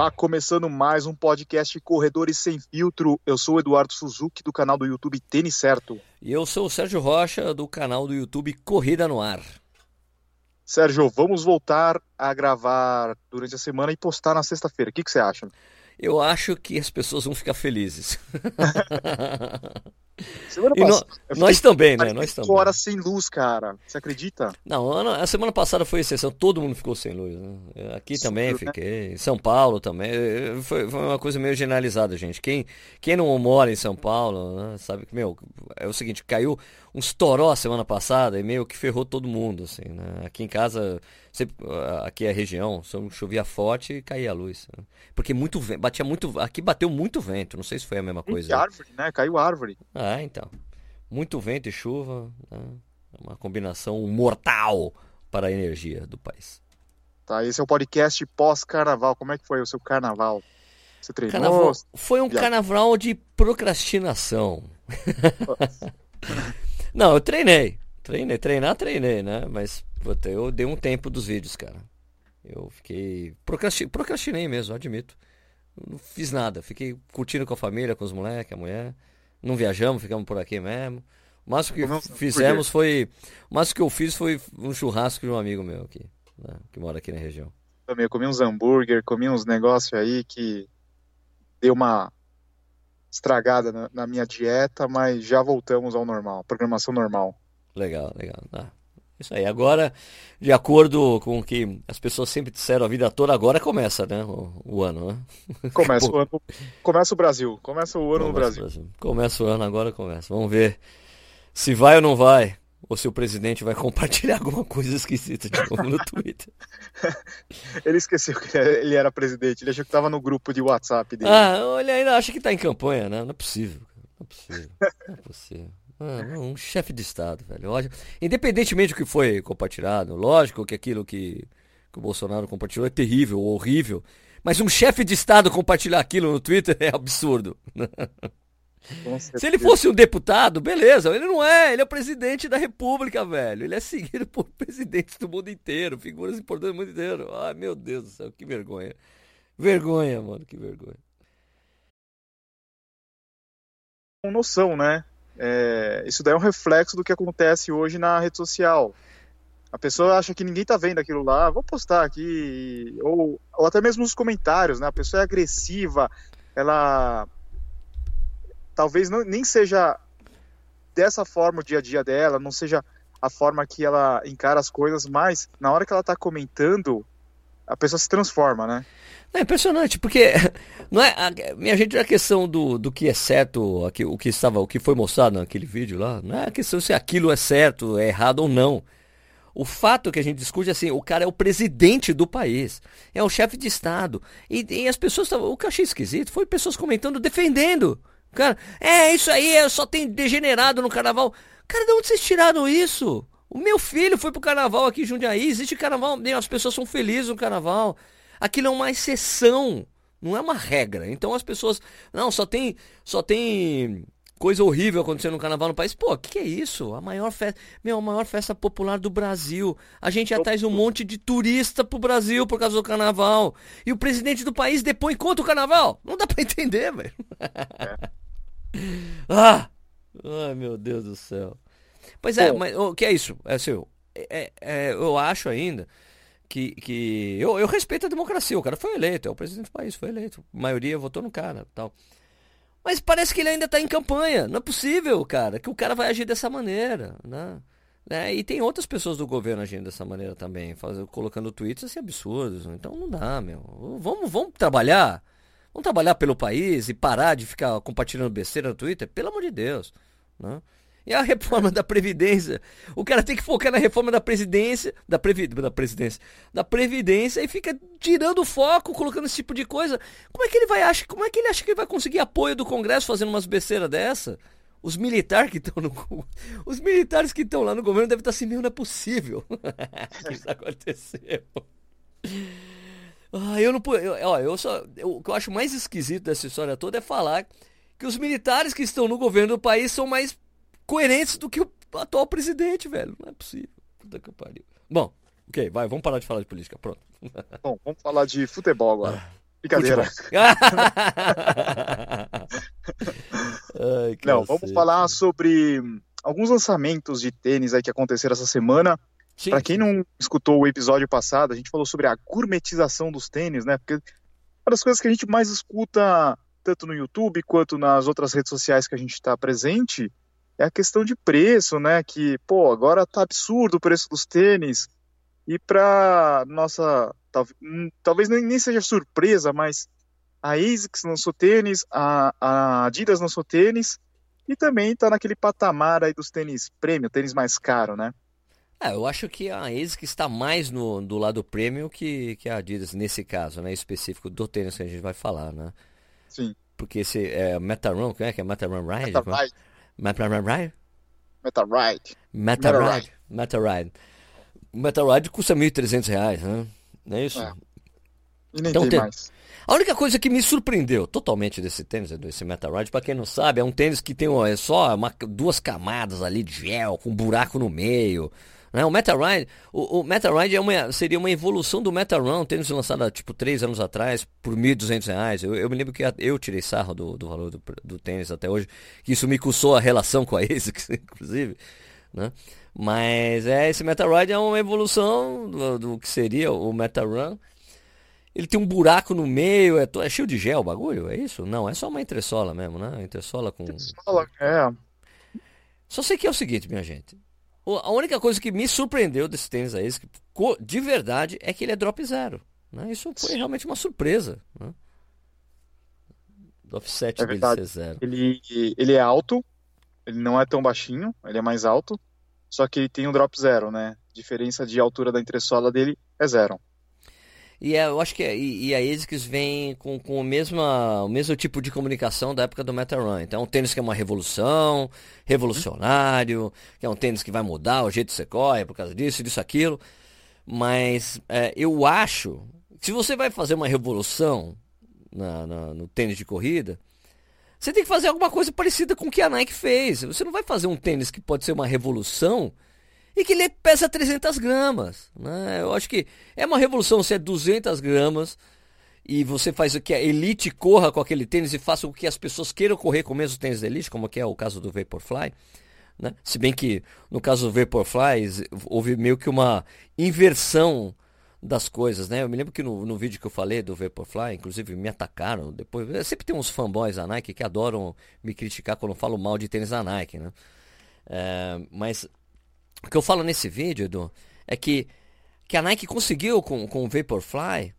Tá começando mais um podcast Corredores Sem Filtro. Eu sou o Eduardo Suzuki, do canal do YouTube Tênis Certo. E eu sou o Sérgio Rocha, do canal do YouTube Corrida no Ar. Sérgio, vamos voltar a gravar durante a semana e postar na sexta-feira. O que, que você acha? Eu acho que as pessoas vão ficar felizes. Semana no- passada, eu nós também, né? Nós também. horas sem luz, cara. Você acredita? Não, a semana passada foi exceção, todo mundo ficou sem luz. né? Aqui Absurdo, também né? fiquei, em São Paulo também. Foi, foi uma coisa meio generalizada, gente. Quem, quem não mora em São Paulo, né, sabe que, meu, é o seguinte, caiu uns toró semana passada e meio que ferrou todo mundo, assim, né? Aqui em casa, sempre, ah, aqui é a região, chovia forte e caía a luz. né? Porque muito vento, batia muito, aqui bateu muito vento, não sei se foi a mesma coisa. árvore, né? Caiu árvore. Ah, então. Muito vento e chuva, né? É uma combinação mortal para a energia do país. Tá, esse é o podcast pós-carnaval. Como é que foi o seu carnaval? Você treinou? Carnaval foi um carnaval de procrastinação. Não, eu treinei. Treinei, treinar, treinei, né? Mas puta, eu dei um tempo dos vídeos, cara. Eu fiquei. Procrasti... Procrastinei mesmo, admito. Não fiz nada. Fiquei curtindo com a família, com os moleques, a mulher. Não viajamos, ficamos por aqui mesmo. O máximo que fizemos foi. O máximo que eu fiz foi um churrasco de um amigo meu aqui, né? Que mora aqui na região. Também, comi uns hambúrguer, comi uns negócios aí que deu uma estragada na, na minha dieta, mas já voltamos ao normal, programação normal. Legal, legal. Ah, isso aí. Agora, de acordo com o que as pessoas sempre disseram a vida toda, agora começa, né? O, o ano, né? Começa o ano, começa o Brasil, começa o ano no Começa Brasil. o Começa o ano, agora começa. Vamos ver se vai ou não vai. Ou se o presidente vai compartilhar alguma coisa esquisita de novo no Twitter. Ele esqueceu que ele era presidente, ele achou que estava no grupo de WhatsApp dele. Ah, ele ainda acha que tá em campanha, né? Não é possível. Não é possível. Não é possível. Ah, um chefe de Estado, velho. Independentemente do que foi compartilhado, lógico que aquilo que, que o Bolsonaro compartilhou é terrível, horrível. Mas um chefe de Estado compartilhar aquilo no Twitter é absurdo. Se ele fosse um deputado, beleza. Ele não é, ele é o presidente da República, velho. Ele é seguido por presidentes do mundo inteiro, figuras importantes do mundo inteiro. Ai, meu Deus do céu, que vergonha. Vergonha, mano, que vergonha. com noção, né? É, isso daí é um reflexo do que acontece hoje na rede social. A pessoa acha que ninguém tá vendo aquilo lá, vou postar aqui, ou, ou até mesmo nos comentários, né? A pessoa é agressiva, ela talvez não, nem seja dessa forma o dia a dia dela, não seja a forma que ela encara as coisas, mas na hora que ela tá comentando, a pessoa se transforma, né? É impressionante, porque não é a, minha gente a questão do, do que é certo, aqui, o que estava, o que foi mostrado naquele vídeo lá, não é a questão se aquilo é certo, é errado ou não. O fato que a gente discute é assim, o cara é o presidente do país, é o chefe de estado. E, e as pessoas o que eu achei esquisito foi pessoas comentando, defendendo. Cara, é isso aí, é, só tem degenerado no carnaval. Cara, de onde vocês tiraram isso? O meu filho foi pro carnaval aqui em Jundiaí, existe carnaval, meu, as pessoas são felizes no carnaval. Aquilo é uma exceção, não é uma regra. Então as pessoas, não, só tem, só tem coisa horrível acontecendo no carnaval no país. Pô, o que, que é isso? A maior festa, meu, a maior festa popular do Brasil. A gente atrás um monte de turista pro Brasil por causa do carnaval. E o presidente do país depõe contra o carnaval? Não dá pra entender, velho. ah! Ai, meu Deus do céu. Pois é, Bom. mas o que é isso? É assim, é- é- eu acho ainda que, que eu, eu respeito a democracia. O cara foi eleito, é o presidente do país, foi eleito. A maioria votou no cara, tal. Mas parece que ele ainda tá em campanha. Não é possível, cara, que o cara vai agir dessa maneira, né? Né? E tem outras pessoas do governo agindo dessa maneira também, fazendo, colocando tweets assim absurdos. Então não dá, meu. Vamos, vamos trabalhar. Vamos trabalhar pelo país e parar de ficar compartilhando besteira no Twitter, pelo amor de Deus. Né? E a reforma da Previdência. O cara tem que focar na reforma da presidência, da, previ, da presidência, da Previdência e fica tirando o foco, colocando esse tipo de coisa. Como é que ele vai achar, como é que ele acha que ele vai conseguir apoio do Congresso fazendo umas besteiras dessa? Os militares que estão no os militares que estão lá no governo devem estar assim, meu, não é possível. que isso aconteceu. Ah, eu não eu, ó, eu só eu- o que eu acho mais esquisito dessa história toda é falar que os militares que estão no governo do país são mais coerentes do que o atual presidente, velho. Não é possível. Puta que pariu. Bom, ok, vai, vamos parar de falar de política. Pronto. Bom, vamos falar de futebol agora. Brincadeira. Ai, Não, vamos falar sobre alguns lançamentos de tênis aí que aconteceram essa semana. Para quem não escutou o episódio passado, a gente falou sobre a gourmetização dos tênis, né? Porque uma das coisas que a gente mais escuta, tanto no YouTube quanto nas outras redes sociais que a gente está presente, é a questão de preço, né? Que, pô, agora tá absurdo o preço dos tênis. E para nossa, hum, talvez nem seja surpresa, mas a ASICS lançou tênis, a, a Adidas lançou tênis, e também está naquele patamar aí dos tênis premium, tênis mais caro, né? É, eu acho que a ASICS está mais no, do lado premium que, que a Adidas, nesse caso, né? Específico do tênis que a gente vai falar, né? Sim. Porque esse é Metarun, que é que é Metarun Ride? Metaride. Metarun Ride? Metaride. Metaride. Metaride. Metaride custa R$ 1.300, né? Não é isso? É. E nem então, tem, tem mais. A única coisa que me surpreendeu totalmente desse tênis, desse Metaride, para quem não sabe, é um tênis que tem é só uma, duas camadas ali de gel, com um buraco no meio. Né? O Metaride, o, o Metaride é uma, seria uma evolução do Metarun, um tênis lançado há tipo três anos atrás por R$ 1.200. Eu, eu me lembro que eu tirei sarro do, do valor do, do tênis até hoje, que isso me custou a relação com a ASICS, inclusive. Né? Mas é, esse Metaride é uma evolução do, do que seria o Metarun. Ele tem um buraco no meio, é, é, cheio de gel o bagulho, é isso? Não, é só uma entressola mesmo, né? Entressola com. Entressola, é. Só sei que é o seguinte, minha gente. A única coisa que me surpreendeu desse tênis aí, de verdade, é que ele é drop zero. Né? Isso foi realmente uma surpresa. Né? Do offset é dele ser zero. Ele, ele é alto, ele não é tão baixinho, ele é mais alto, só que ele tem um drop zero, né? A diferença de altura da entressola dele é zero. E é, eu acho que é, e, e a ASICS vem com, com o, mesmo, o mesmo tipo de comunicação da época do Metarun. Então é um tênis que é uma revolução, revolucionário, que é um tênis que vai mudar o jeito que você corre por causa disso, disso, aquilo. Mas é, eu acho que se você vai fazer uma revolução na, na, no tênis de corrida, você tem que fazer alguma coisa parecida com o que a Nike fez. Você não vai fazer um tênis que pode ser uma revolução e que ele pesa 300 gramas. Né? Eu acho que é uma revolução se é 200 gramas e você faz o que a elite corra com aquele tênis e faça o que as pessoas queiram correr com o mesmo tênis da elite, como que é o caso do Vaporfly. Né? Se bem que no caso do Vaporfly houve meio que uma inversão das coisas, né? Eu me lembro que no, no vídeo que eu falei do Vaporfly, inclusive me atacaram depois. Sempre tem uns fanboys da Nike que adoram me criticar quando eu falo mal de tênis da Nike, né? É, mas o que eu falo nesse vídeo, Edu, é que, que a Nike conseguiu com, com o Vaporfly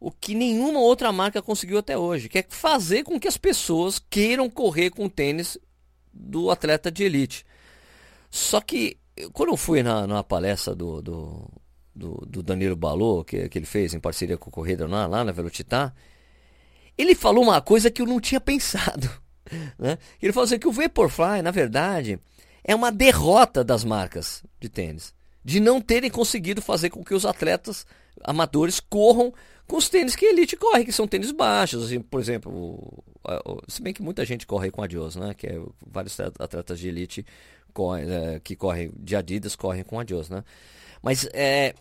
o que nenhuma outra marca conseguiu até hoje, que é fazer com que as pessoas queiram correr com o tênis do atleta de elite. Só que quando eu fui na, na palestra do, do, do, do Danilo Balô, que, que ele fez em parceria com o Corrida lá, lá na Velocitar, ele falou uma coisa que eu não tinha pensado. Né? Ele falou assim que o Vaporfly, na verdade, é uma derrota das marcas de tênis. De não terem conseguido fazer com que os atletas amadores corram com os tênis que a Elite corre, que são tênis baixos. Assim, por exemplo, se bem que muita gente corre com Adios, né? Que é, vários atletas de Elite é, que correm de Adidas correm com Adios, né? Mas é,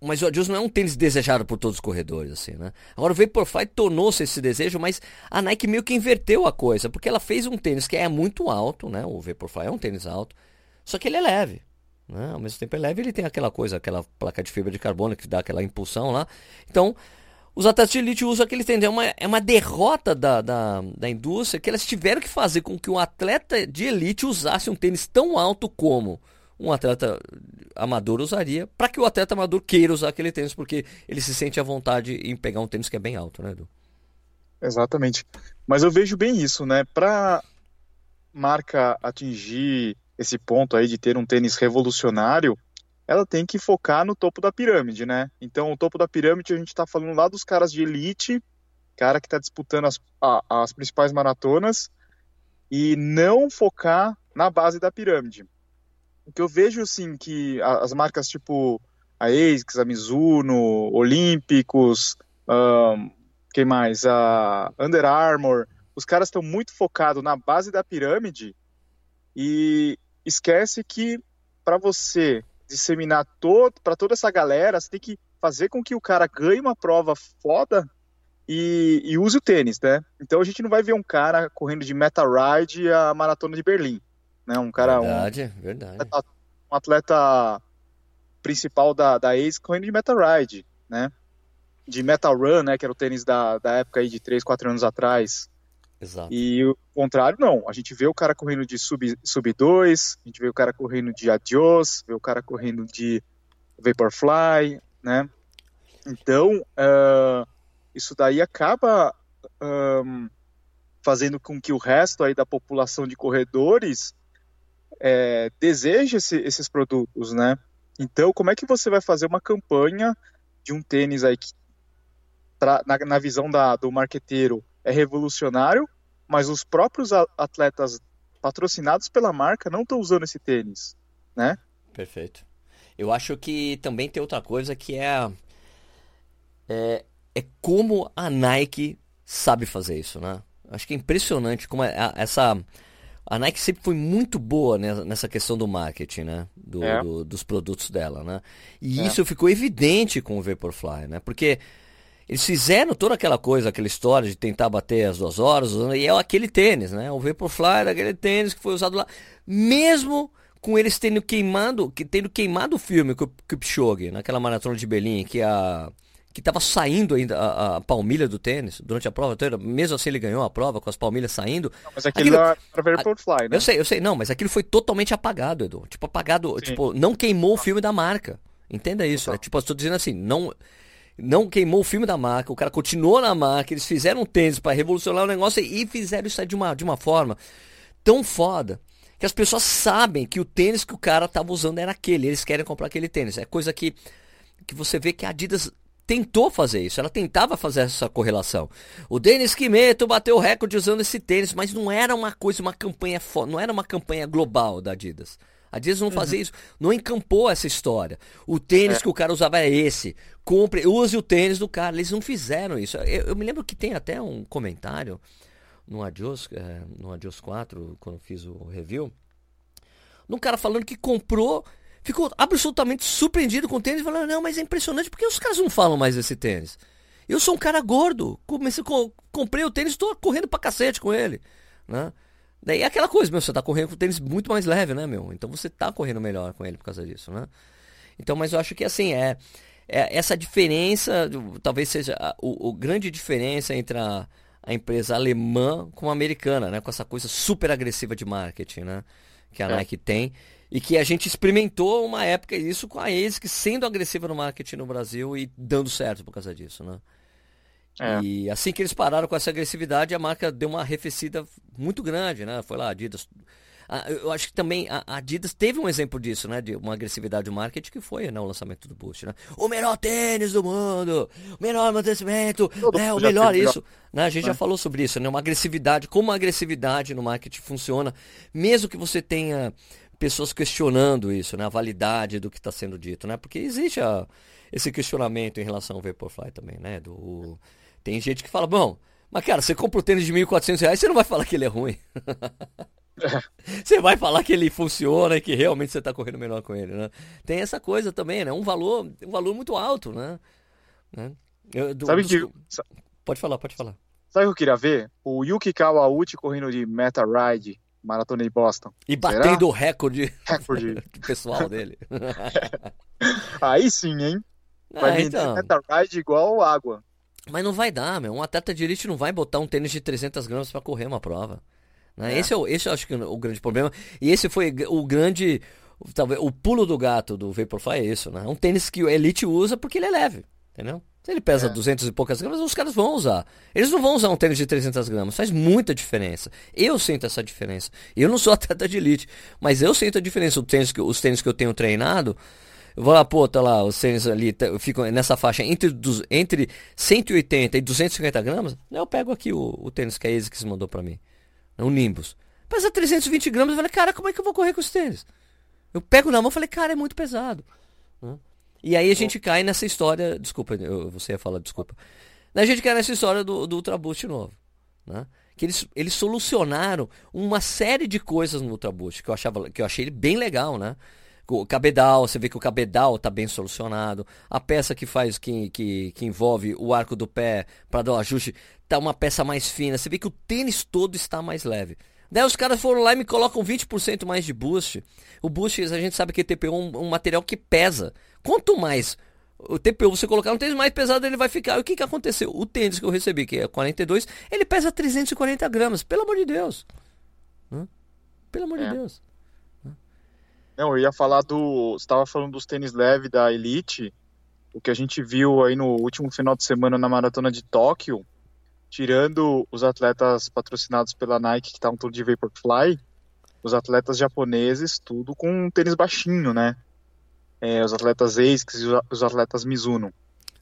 mas o Adios não é um tênis desejado por todos os corredores, assim, né? Agora o Vaporfly tornou-se esse desejo, mas a Nike meio que inverteu a coisa, porque ela fez um tênis que é muito alto, né? O Vaporfly é um tênis alto, só que ele é leve, né? Ao mesmo tempo é leve, ele tem aquela coisa, aquela placa de fibra de carbono que dá aquela impulsão lá. Então, os atletas de elite usam aquele tênis, é uma, é uma derrota da, da, da indústria que elas tiveram que fazer com que um atleta de elite usasse um tênis tão alto como um atleta amador usaria, para que o atleta amador queira usar aquele tênis, porque ele se sente à vontade em pegar um tênis que é bem alto, né, Edu? Exatamente. Mas eu vejo bem isso, né? Para marca atingir esse ponto aí de ter um tênis revolucionário, ela tem que focar no topo da pirâmide, né? Então, o topo da pirâmide a gente está falando lá dos caras de elite, cara que está disputando as, a, as principais maratonas, e não focar na base da pirâmide o que eu vejo, assim, que as marcas tipo a ASICS, a Mizuno, Olímpicos, um, quem mais? A Under Armour, os caras estão muito focados na base da pirâmide e esquece que para você disseminar todo para toda essa galera, você tem que fazer com que o cara ganhe uma prova foda e, e use o tênis, né? Então a gente não vai ver um cara correndo de meta ride a maratona de Berlim, né? Um cara verdade, um, verdade. um atleta principal da da ACE correndo de meta ride, né? De metal run, né? Que era o tênis da, da época aí de 3, 4 anos atrás. Exato. E o contrário, não. A gente vê o cara correndo de sub, sub 2, a gente vê o cara correndo de adios, vê o cara correndo de vaporfly, né? Então, uh, isso daí acaba um, fazendo com que o resto aí da população de corredores é, deseje esse, esses produtos, né? Então, como é que você vai fazer uma campanha de um tênis aí que, pra, na, na, visão da, do marqueteiro, é revolucionário, mas os próprios atletas patrocinados pela marca não estão usando esse tênis, né? Perfeito. Eu acho que também tem outra coisa que é, é, é como a Nike sabe fazer isso, né? Acho que é impressionante como é, essa a Nike sempre foi muito boa nessa questão do marketing, né? Do, é. do, dos produtos dela, né? E é. isso ficou evidente com o Vaporfly, né? Porque eles fizeram toda aquela coisa, aquela história de tentar bater as duas horas, e é aquele tênis, né? O Vaporfly era aquele tênis que foi usado lá, mesmo com eles tendo queimado, tendo queimado o filme com o Kipchoge, naquela maratona de Berlim, que a que estava saindo ainda a, a, palmilha do tênis durante a prova toda, mesmo assim ele ganhou a prova com as palmilhas saindo. Não, mas aquilo, aquilo era Vaporfly, né? Eu sei, eu sei, não, mas aquilo foi totalmente apagado, Edu. Tipo, apagado, Sim. tipo, não queimou o filme da marca. Entenda isso. É tipo, eu estou dizendo assim, não não queimou o filme da marca, o cara continuou na marca, eles fizeram um tênis para revolucionar o negócio e fizeram isso de uma, de uma forma tão foda que as pessoas sabem que o tênis que o cara estava usando era aquele, eles querem comprar aquele tênis. É coisa que, que você vê que a Adidas tentou fazer isso, ela tentava fazer essa correlação. O Denis Quimeto bateu o recorde usando esse tênis, mas não era uma coisa, uma campanha, não era uma campanha global da Adidas. A Adidas não fazia uhum. isso, não encampou essa história. O tênis é. que o cara usava era esse. Compre, use o tênis do cara. Eles não fizeram isso. Eu, eu me lembro que tem até um comentário no Adios, é, no Adios 4, quando fiz o review, num cara falando que comprou, ficou absolutamente surpreendido com o tênis, falando, não, mas é impressionante, porque os caras não falam mais desse tênis? Eu sou um cara gordo, comecei, comprei o tênis, estou correndo pra cacete com ele, né? Daí é aquela coisa, meu, você tá correndo com tênis muito mais leve, né, meu? Então você tá correndo melhor com ele por causa disso, né? Então, mas eu acho que assim, é, é essa diferença, talvez seja a, o, o, grande diferença entre a, a empresa alemã com a americana, né? Com essa coisa super agressiva de marketing, né? Que a é. Nike tem. E que a gente experimentou uma época isso com a ASIC sendo agressiva no marketing no Brasil e dando certo por causa disso, né? É. E assim que eles pararam com essa agressividade, a marca deu uma arrefecida muito grande, né? Foi lá, Adidas. Eu acho que também a Adidas teve um exemplo disso, né? De uma agressividade do marketing que foi né, o lançamento do Boost, né? O melhor tênis do mundo, o melhor amortecimento, né, o melhor isso. Né? A gente é. já falou sobre isso, né? Uma agressividade, como a agressividade no marketing funciona, mesmo que você tenha pessoas questionando isso, né? A validade do que está sendo dito, né? Porque existe a, esse questionamento em relação ao Vaporfly também, né? Do tem gente que fala, bom, mas cara, você compra o tênis de 1.400 reais, você não vai falar que ele é ruim. você vai falar que ele funciona e que realmente você está correndo melhor com ele, né? Tem essa coisa também, né? Um valor, um valor muito alto, né? né? Eu, do, Sabe que... Pode falar, pode falar. Sabe o que eu queria ver? O Yuki Kawauchi correndo de Meta Ride, maratona de Boston. E batendo o recorde, recorde. pessoal dele. Aí sim, hein? Vai ah, então... Meta Ride igual água. Mas não vai dar, meu. Um atleta de elite não vai botar um tênis de 300 gramas para correr uma prova. Né? É. Esse, é o, esse eu acho que é o grande problema. E esse foi o grande. Talvez o pulo do gato do Vaporfly é isso, né? Um tênis que o Elite usa porque ele é leve, entendeu? Ele pesa é. 200 e poucas gramas, os caras vão usar. Eles não vão usar um tênis de 300 gramas. Faz muita diferença. Eu sinto essa diferença. Eu não sou atleta de elite, mas eu sinto a diferença. Os tênis que, os tênis que eu tenho treinado, eu vou lá, pô, tá lá, os tênis ali tá, ficam nessa faixa entre, entre 180 e 250 gramas. Eu pego aqui o, o tênis que a ASICS mandou para mim. Um Nimbus. Pesa 320 gramas. Eu falei, cara, como é que eu vou correr com os tênis? Eu pego na mão e falei, cara, é muito pesado. E aí a gente cai nessa história. Desculpa, eu, você ia falar, desculpa. A gente cai nessa história do, do Ultra Boost novo. Né? Que eles, eles solucionaram uma série de coisas no Ultra Boost que eu, achava, que eu achei ele bem legal, né? O cabedal, você vê que o cabedal está bem solucionado. A peça que faz, que, que, que envolve o arco do pé para dar o ajuste, tá uma peça mais fina. Você vê que o tênis todo está mais leve. Daí os caras foram lá e me colocam 20% mais de boost. O boost, a gente sabe que TPU é um, um material que pesa. Quanto mais o TPU você colocar no tênis mais pesado, ele vai ficar. E o que, que aconteceu? O tênis que eu recebi, que é 42, ele pesa 340 gramas. Pelo amor de Deus. Hã? Pelo amor é. de Deus. Não, eu ia falar do. Você estava falando dos tênis leve da Elite. O que a gente viu aí no último final de semana na maratona de Tóquio, tirando os atletas patrocinados pela Nike que estavam tudo de Vaporfly, os atletas japoneses, tudo com um tênis baixinho, né? É, os atletas ASICS e os atletas Mizuno.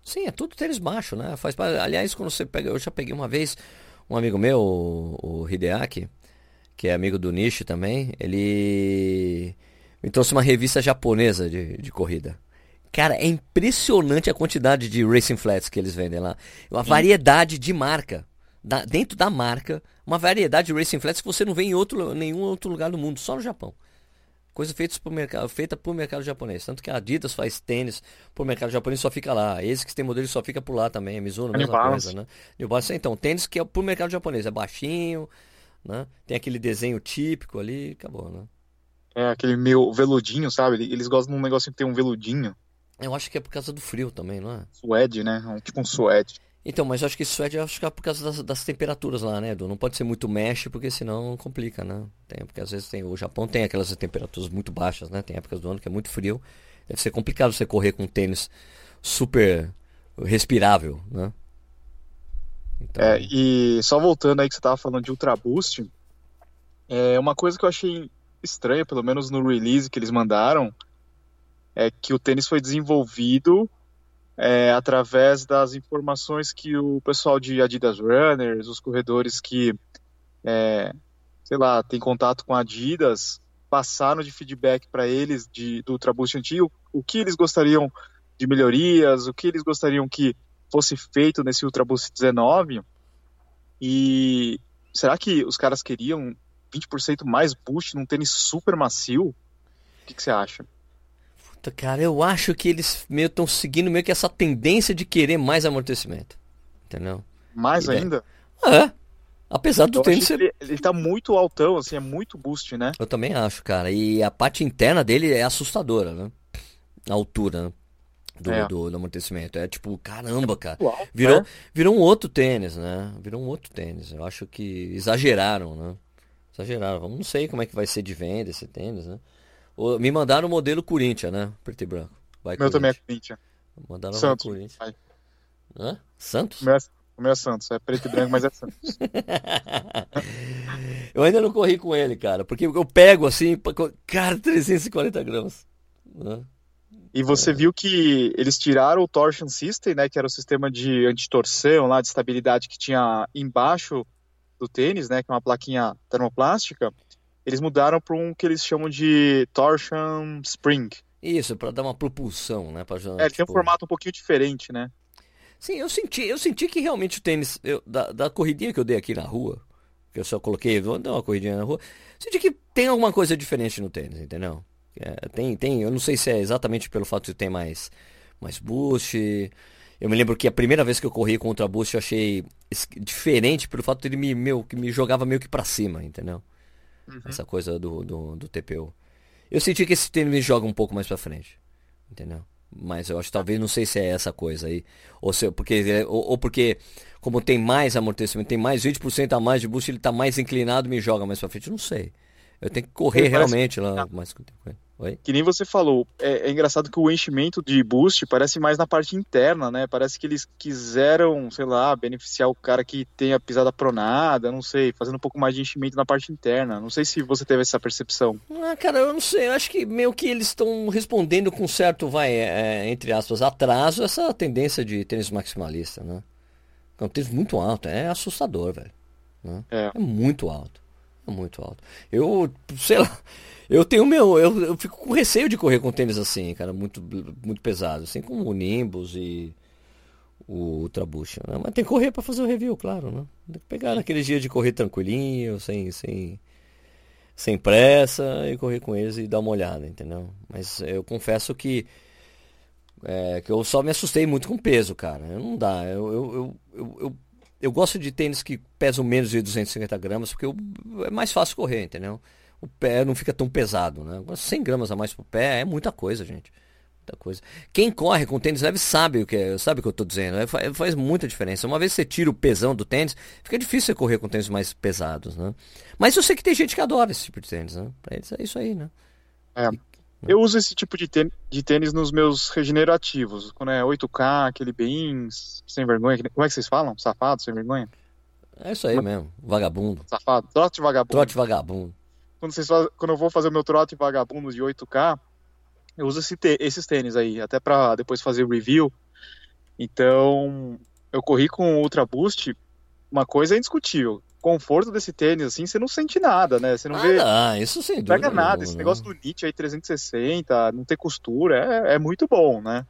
Sim, é tudo tênis baixo, né? Faz, aliás, quando você pega. Eu já peguei uma vez um amigo meu, o, o Hideaki, que é amigo do Nishi também, ele me trouxe uma revista japonesa de, de corrida. Cara, é impressionante a quantidade de racing flats que eles vendem lá. Uma Sim. variedade de marca. Da, dentro da marca, uma variedade de racing flats que você não vê em outro, nenhum outro lugar do mundo, só no Japão. Coisa feita por mercado, feita por mercado japonês. Tanto que a Adidas faz tênis por mercado japonês só fica lá. Esse que tem modelo só fica por lá também. A Mizuno, a mesma coisa, né? New Balance, então, tênis que é por mercado japonês. É baixinho, né? Tem aquele desenho típico ali, acabou, né? É, aquele meu veludinho, sabe? Eles gostam de um negocinho que tem um veludinho. Eu acho que é por causa do frio também, não é? Suede, né? Tipo um suede. Então, mas eu acho que suede acho que é por causa das, das, temperaturas lá, né, Edu? Não pode ser muito mesh, porque senão complica, né? Tem, porque às vezes tem. O Japão tem aquelas temperaturas muito baixas, né? Tem épocas do ano que é muito frio. Deve ser complicado você correr com um tênis super respirável, né? Então... É, e só voltando aí que você tava falando de Ultra Boost, é uma coisa que eu achei estranha, pelo menos no release que eles mandaram, é que o tênis foi desenvolvido é, através das informações que o pessoal de Adidas Runners, os corredores que, é, sei lá, tem contato com Adidas, passaram de feedback para eles de, do Ultra Boost antigo, o que eles gostariam de melhorias, o que eles gostariam que fosse feito nesse Ultra Boost 19. E será que os caras queriam 20% mais boost num tênis super macio? O que, que você acha? Puta, cara, eu acho que eles meio estão seguindo meio que essa tendência de querer mais amortecimento. Entendeu? Mais e ainda? É. Apesar do tênis ser... ele, ele tá muito altão, assim, é muito boost, né? Eu também acho, cara. E a parte interna dele é assustadora, né? A altura, né? Do, é. do, do, amortecimento. É tipo, caramba, cara. Virou, é. virou um outro tênis, né? Virou um outro tênis. Eu acho que exageraram, né? Exageraram. Não sei como é que vai ser de venda esse tênis, né? Me mandaram o modelo Corinthians, né? Preto e branco. Vai meu também é Corinthians. Mandaram Santos. Corinthians. Vai. Hã? Santos? O meu, é, o meu é Santos. É preto e branco, mas é Santos. eu ainda não corri com ele, cara. Porque eu pego assim, cara, 340 gramas. Né? E você é. viu que eles tiraram o Torsion System, né? Que era o sistema de antitorção lá, de estabilidade que tinha embaixo do tênis, né, que é uma plaquinha termoplástica, eles mudaram para um que eles chamam de torsion spring. Isso, para dar uma propulsão, né? Pra, é, tipo... tem um tipo formato um pouquinho diferente, né? Sim, eu senti, eu senti que realmente o tênis, eu, da, da corridinha que eu dei aqui na rua, que eu só coloquei, vou dar uma corridinha na rua, senti que tem alguma coisa diferente no tênis, entendeu? É, tem, tem, eu não sei se é exatamente pelo fato de ter mais, mais boost, eu me lembro que a primeira vez que eu corri contra o Boost eu achei diferente pelo fato de ele me, meu, que me jogava meio que para cima, entendeu? Uhum. Essa coisa do, do, do, TPU. Eu senti que esse tênis me joga um pouco mais para frente, entendeu? Mas eu acho talvez, não sei se é essa coisa aí. Ou, se, porque, ou, ou porque, como tem mais amortecimento, tem mais 20% a mais de boost, ele tá mais inclinado e me joga mais para frente. Eu não sei. Eu tenho que correr realmente lá mais com ele. Oi? Que nem você falou, é, é, engraçado que o enchimento de boost parece mais na parte interna, né? Parece que eles quiseram, sei lá, beneficiar o cara que tem a pisada pronada, não sei, fazendo um pouco mais de enchimento na parte interna. Não sei se você teve essa percepção. Ah, cara, eu não sei. Eu acho que meio que eles estão respondendo com certo, vai, é, é, entre aspas, atraso essa tendência de tênis maximalista, né? É um tênis muito alto, é assustador, velho. Né? É. é muito alto. É muito alto. Eu, sei lá. Eu tenho meu. Eu, eu fico com receio de correr com tênis assim, cara, muito, muito pesado. Assim como o Nimbus e o Ultra Boost. Né? Mas tem que correr para fazer o review, claro, né? Tem que pegar naqueles dias de correr tranquilinho, sem. sem sem pressa e correr com eles e dar uma olhada, entendeu? Mas eu confesso que é, que eu só me assustei muito com peso, cara. Não dá. Eu, eu, eu, eu, eu, eu gosto de tênis que pesam menos de 250 gramas, porque eu, é mais fácil correr, entendeu? O pé não fica tão pesado, né? 100 gramas a mais pro pé é muita coisa, gente muita coisa. Quem corre com tênis leve sabe o que é, sabe o que eu estou dizendo. É, faz, faz, muita diferença. Uma vez que você tira o pesão do tênis, fica difícil você correr com tênis mais pesados, né? Mas eu sei que tem gente que adora esse tipo de tênis, né? Pra eles é isso aí, né? É. Eu uso esse tipo de tênis, de tênis nos meus regenerativos. Quando é 8K, aquele bem sem vergonha. Como é que vocês falam? Safado, sem vergonha? É isso aí Mas... mesmo. Vagabundo. Safado. Trote vagabundo. Trote vagabundo. Quando, vocês faz... Quando eu vou fazer o meu trote vagabundo de 8K, eu uso esse esses tênis aí, até para depois fazer o review. Então, eu corri com o Ultra Boost, uma coisa é indiscutível. Conforto desse tênis, assim, você não sente nada, né? Você não ah, vê. Não, isso sem dúvida. Pega nada. Esse negócio do Nietzsche aí 360, não ter costura, é, é muito bom, né?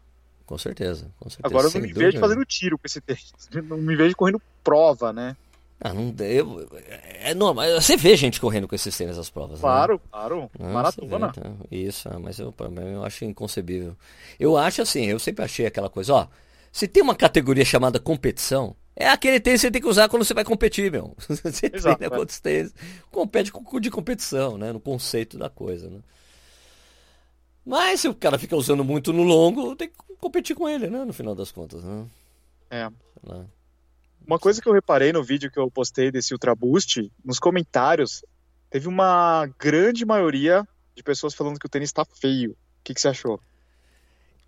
Com certeza, com certeza. Agora eu não me vejo fazendo tiro com esse tênis. Não me vejo correndo prova, né? Ah, não eu, é normal. Você vê gente correndo com esses tênis nas provas. Claro, né? claro. Ah, Maratona. Então, isso, ah, mas eu, eu acho inconcebível. Eu acho assim, eu sempre achei aquela coisa, ó. Se tem uma categoria chamada competição, é aquele tênis que você tem que usar quando você vai competir, meu. Você Exato, treina é. outros tênis. Compete de competição, né? No conceito da coisa, né? Mas se o cara fica usando muito no longo, tem que competir com ele, né? No final das contas, né? É. Uma coisa que eu reparei no vídeo que eu postei desse Ultra Boost, nos comentários, teve uma grande maioria de pessoas falando que o tênis tá feio. O que, que você achou?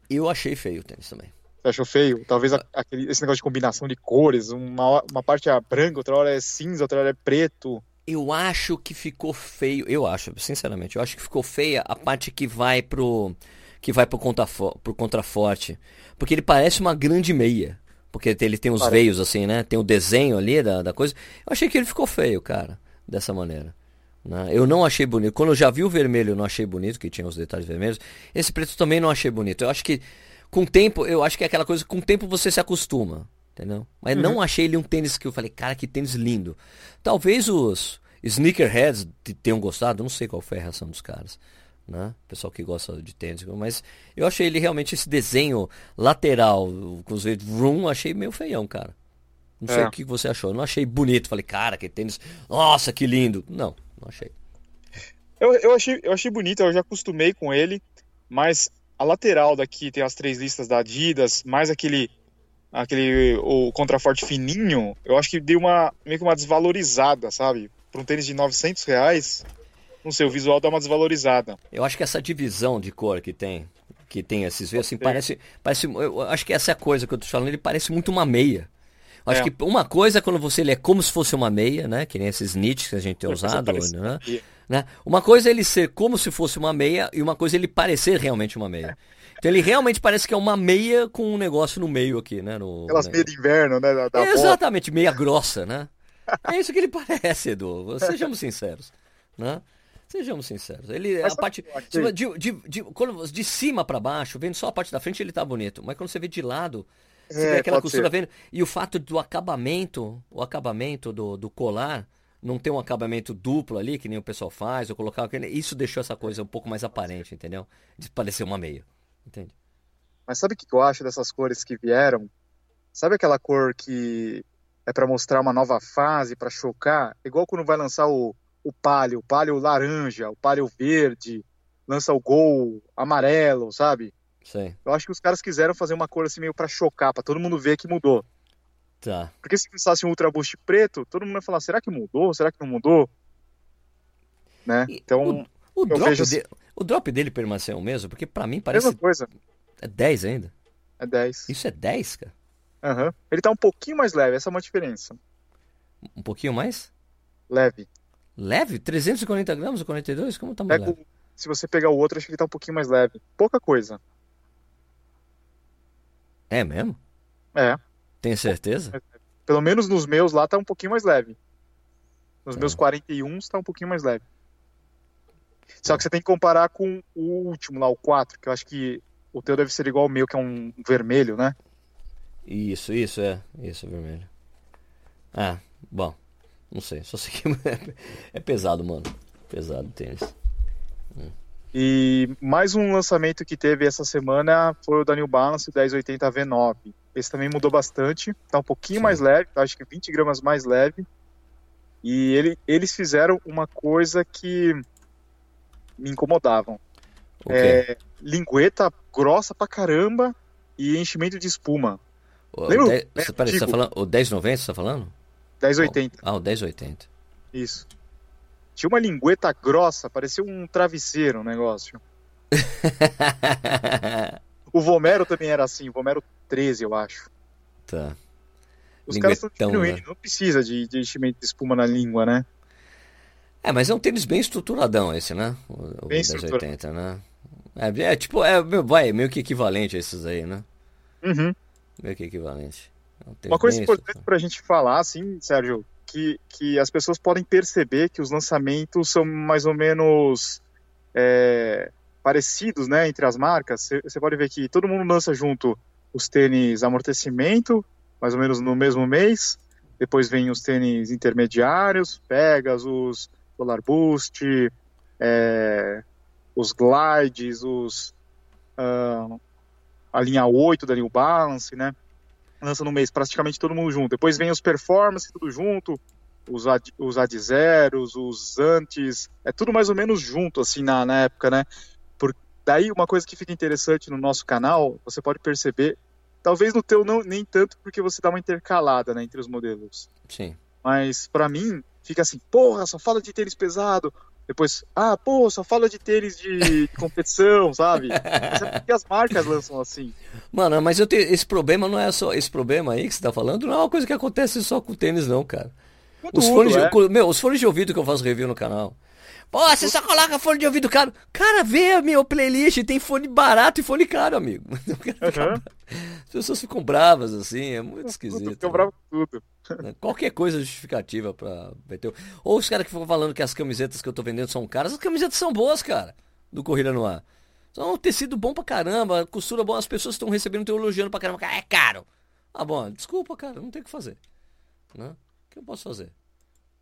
Eu achei feio o tênis também. Você achou feio? Talvez aquele, esse negócio de combinação de cores, uma, uma parte é branca, outra hora é cinza, outra hora é preto. Eu acho que ficou feio. Eu acho, sinceramente, eu acho que ficou feia a parte que vai pro que vai pro, contra, pro contraforte, porque ele parece uma grande meia. Porque ele tem os Parece. veios assim, né? Tem o desenho ali da, da coisa. Eu achei que ele ficou feio, cara, dessa maneira. Né? Eu não achei bonito. Quando eu já vi o vermelho, eu não achei bonito, que tinha os detalhes vermelhos. Esse preto também não achei bonito. Eu acho que com o tempo, eu acho que é aquela coisa, com o tempo você se acostuma, entendeu? Mas uhum. não achei ele um tênis que eu falei, cara, que tênis lindo. Talvez os sneakerheads tenham gostado, não sei qual foi a reação dos caras né? Pessoal que gosta de tênis. Mas eu achei ele realmente esse desenho lateral com os vroom, achei meio feião, cara. Não sei é. o que você achou. Eu não achei bonito. Falei, cara, que tênis. Nossa, que lindo. Não, não achei. Eu, eu, achei, eu achei bonito, eu já acostumei com ele, mas a lateral daqui tem as três listas da Adidas, mais aquele aquele o contraforte fininho, eu acho que deu uma meio que uma desvalorizada, sabe? Para um tênis de 900 reais, não sei, o visual dá uma desvalorizada. Eu acho que essa divisão de cor que tem, que tem esses veios, assim, parece, parece. Eu acho que essa é a coisa que eu tô falando, ele parece muito uma meia. Eu acho é. que uma coisa é quando você ele é como se fosse uma meia, né? Que nem esses knits que a gente tem usado, né? Né? Uma coisa é ele ser como se fosse uma meia e uma coisa é ele parecer realmente uma meia. Então ele realmente parece que é uma meia com um negócio no meio aqui, né? No, Aquelas né? meias de inverno, né? Da, da é, exatamente, meia grossa, né? É isso que ele parece, Edu. Sejamos sinceros, né? Sejamos sinceros. Ele Mas a parte de, de, de, de, quando, de cima para baixo, vendo só a parte da frente, ele tá bonito. Mas quando você vê de lado, você é, vê aquela costura ser. vendo. E o fato do acabamento, o acabamento do, do colar, não ter um acabamento duplo ali, que nem o pessoal faz, ou colocar. Isso deixou essa coisa um pouco mais aparente, entendeu? De parecer uma meia. Entende? Mas sabe o que eu acho dessas cores que vieram? Sabe aquela cor que é para mostrar uma nova fase, para chocar? Igual quando vai lançar o o palio, o palio laranja, o palio verde, lança o gol amarelo, sabe? Sim. Eu acho que os caras quiseram fazer uma cor assim meio para chocar, para todo mundo ver que mudou. Tá. Porque se pensasse um Ultra Boost preto, todo mundo ia falar, será que mudou? Será que não mudou? Né? Então, o, o drop vejo... de... o drop dele permaneceu o mesmo? Porque para mim parece... Mesma coisa. É 10 ainda? É 10. Isso é 10, cara? Aham. Uhum. Ele tá um pouquinho mais leve, essa é uma diferença. Um pouquinho mais? Leve. Leve? 340 gramas ou 42? Como tá mais leve? Se você pegar o outro, acho que ele tá um pouquinho mais leve. Pouca coisa. É mesmo? É. Tem certeza? Pelo menos nos meus lá tá um pouquinho mais leve. Nos tá. meus 41 tá um pouquinho mais leve. Só que você tem que comparar com o último lá, o 4, que eu acho que o teu deve ser igual ao meu, que é um vermelho, né? Isso, isso, é. Isso, vermelho. Ah, bom. Não sei, só sei que é, pesado, mano. Pesado tênis. E mais um lançamento que teve essa semana foi o da New Balance 1080 V9. Esse também mudou bastante, tá um pouquinho Sim. mais leve, tá, acho que 20 gramas mais leve. E ele, eles fizeram uma coisa que me incomodavam. O quê? É, lingueta grossa pra caramba e enchimento de espuma. O, lembra o- dez- é, você- peraí, você tá falando, o 1090 você tá falando? 1080, Ah, o 1080. isso. Tinha uma lingueta grossa, parecia um travesseiro o negócio. O Vomero também era assim, o Vomero 13, eu acho. tá. Os caras estão diminuindo, né? não precisa de, de enchimento de espuma na língua, né? É, mas é um tênis bem estruturadão esse, né? O, o Bem 1080, né? É, é tipo, é, vai, meio que equivalente a esses aí, né? Uhum. Meio que equivalente. É um Uma coisa importante estruturado. pra gente falar, assim, Sérgio, que, que as pessoas podem perceber que os lançamentos são mais ou menos é, parecidos, né, entre as marcas. Você pode ver que todo mundo lança junto os tênis amortecimento, mais ou menos no mesmo mês. Depois vem os tênis intermediários, Pegasus, Solar Boost, é, os Glides, os, ah, a linha 8 da New Balance, né? lança no mês praticamente todo mundo junto. Depois vem os performance, tudo junto, os ad, os ad zeros, os antes, é tudo mais ou menos junto assim na, na época, né? Daí uma coisa que fica interessante no nosso canal, você pode perceber, talvez no teu não nem tanto porque você dá uma intercalada, né, entre os modelos. Sim. Mas pra mim fica assim, porra, só fala de tênis pesado. Depois, ah, pô, só fala de tênis de, de competição, sabe? Mas é porque as marcas lançam assim. Mano, mas eu tenho, esse problema não é só. Esse problema aí que você tá falando não é uma coisa que acontece só com o tênis, não, cara. Com Os tudo, fones, é. de, meu, os fones de ouvido que eu faço review no canal. Pô, você só coloca fone de ouvido caro. Cara, vê a minha playlist, tem fone barato e fone caro, amigo. Aham. As pessoas ficam bravas assim, é muito esquisito. fica né? bravo com tudo. Qualquer coisa justificativa pra meter. Ou os caras que ficam falando que as camisetas que eu tô vendendo são caras, as camisetas são boas, cara, do Corrida no Ar. São um tecido bom pra caramba, costura bom, as pessoas estão recebendo, estão elogiando pra caramba. Cara, é caro. Ah, bom, desculpa, cara, não tem o que fazer. Né? O que eu posso fazer?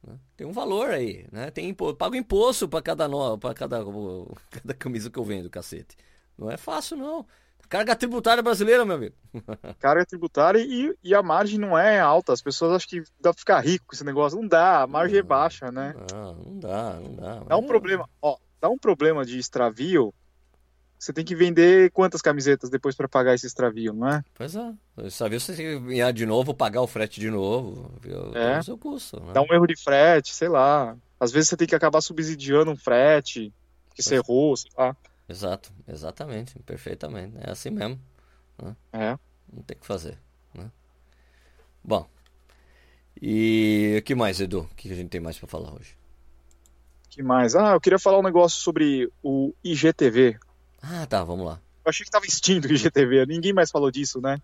Né? Tem um valor aí, né? Tem impo... Pago imposto pra cada, no... pra cada... cada camisa que eu vendo, cacete. Não é fácil, não. Carga tributária brasileira, meu amigo. carga tributária e, e a margem não é alta. As pessoas acham que dá pra ficar rico com esse negócio. Não dá, a margem é baixa, né? Não, não dá, não dá. Dá um problema, ó, dá um problema de extravio. Você tem que vender quantas camisetas depois pra pagar esse extravio, não é? Pois é. Só viu você tem que ir de novo, pagar o frete de novo. É. O seu custo. Né? Dá um erro de frete, sei lá. Às vezes você tem que acabar subsidiando um frete que você errou, sei lá. Exato, exatamente, perfeitamente. É assim mesmo. É. Não tem o que fazer. Né? Bom. E o que mais, Edu? O que a gente tem mais pra falar hoje? que mais? Ah, eu queria falar um negócio sobre o IGTV. Ah, tá, vamos lá. Eu achei que tava extinto o IGTV. Ninguém mais falou disso, né?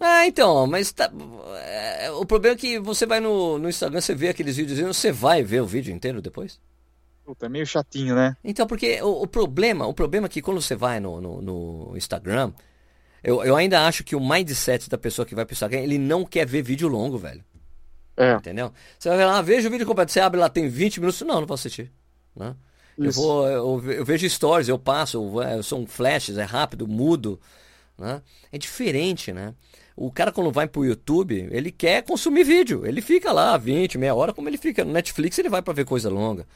Ah, então, mas tá, é, o problema é que você vai no, no Instagram, você vê aqueles vídeos e você vai ver o vídeo inteiro depois. Puta, é meio chatinho, né? Então, porque o, o problema, o problema é que quando você vai no, no, no Instagram, eu, eu ainda acho que o mindset da pessoa que vai pro Instagram, ele não quer ver vídeo longo, velho. É. Entendeu? Você vai lá, veja o vídeo completo, você abre lá, tem 20 minutos, não, não posso assistir. Né? Eu, Isso. vou, eu, eu vejo stories, eu passo, eu, eu sou um flashes, é rápido, mudo. Né? É diferente, né? O cara quando vai pro YouTube, ele quer consumir vídeo. Ele fica lá 20, meia hora, como ele fica no Netflix, ele vai pra ver coisa longa.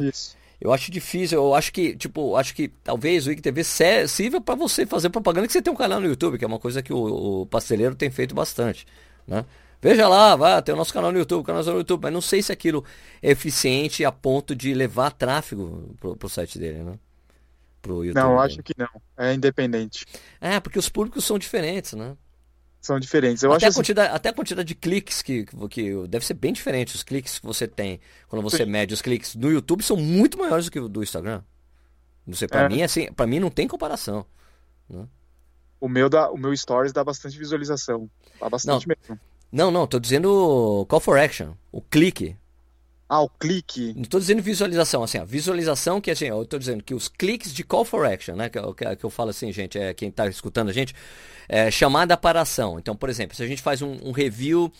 Isso. Eu acho difícil, eu acho que, tipo, acho que talvez o IGTV sirva para você fazer propaganda que você tem um canal no YouTube, que é uma coisa que o, o pasteleiro tem feito bastante, né? Veja lá, vai, tem o nosso canal no YouTube, canal no YouTube, mas não sei se aquilo é eficiente a ponto de levar tráfego pro, pro site dele, né? Pro YouTube. Não, dele. acho que não. É independente. É, porque os públicos são diferentes, né? São diferentes. Eu até, acho a assim, quantidade, até a quantidade de cliques que, que, deve ser bem diferente. Os cliques que você tem quando você Sim. mede os cliques no YouTube são muito maiores do que o do Instagram. Não sei, pra É. mim, assim, para mim não tem comparação. o meu dá, o meu stories dá bastante visualização. Dá bastante mesmo. Não, não, tô dizendo call for action, o clique. Ah, o clique. Não tô dizendo visualização, assim, a visualização que assim, eu tô dizendo que os cliques de call for action, né, que, eu- que, que eu falo assim, gente, é quem tá escutando a gente, é chamada para ação. Então, por exemplo, se a gente faz um, um review